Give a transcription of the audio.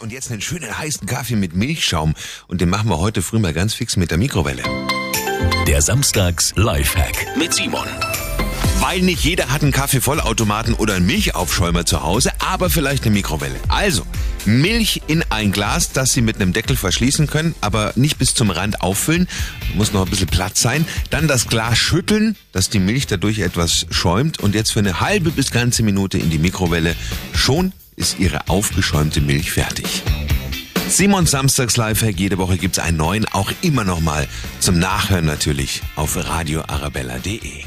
Und jetzt einen schönen heißen Kaffee mit Milchschaum. Und den machen wir heute früh mal ganz fix mit der Mikrowelle. Der Samstags Lifehack mit Simon. Weil nicht jeder hat einen Kaffeevollautomaten oder einen Milchaufschäumer zu Hause, aber vielleicht eine Mikrowelle. Also, Milch in ein Glas, das Sie mit einem Deckel verschließen können, aber nicht bis zum Rand auffüllen. Muss noch ein bisschen Platz sein. Dann das Glas schütteln, dass die Milch dadurch etwas schäumt. Und jetzt für eine halbe bis ganze Minute in die Mikrowelle. Schon ist Ihre aufgeschäumte Milch fertig. Simons Samstags Lifehack, jede Woche gibt's einen neuen, auch immer noch mal zum Nachhören natürlich auf radioarabella.de.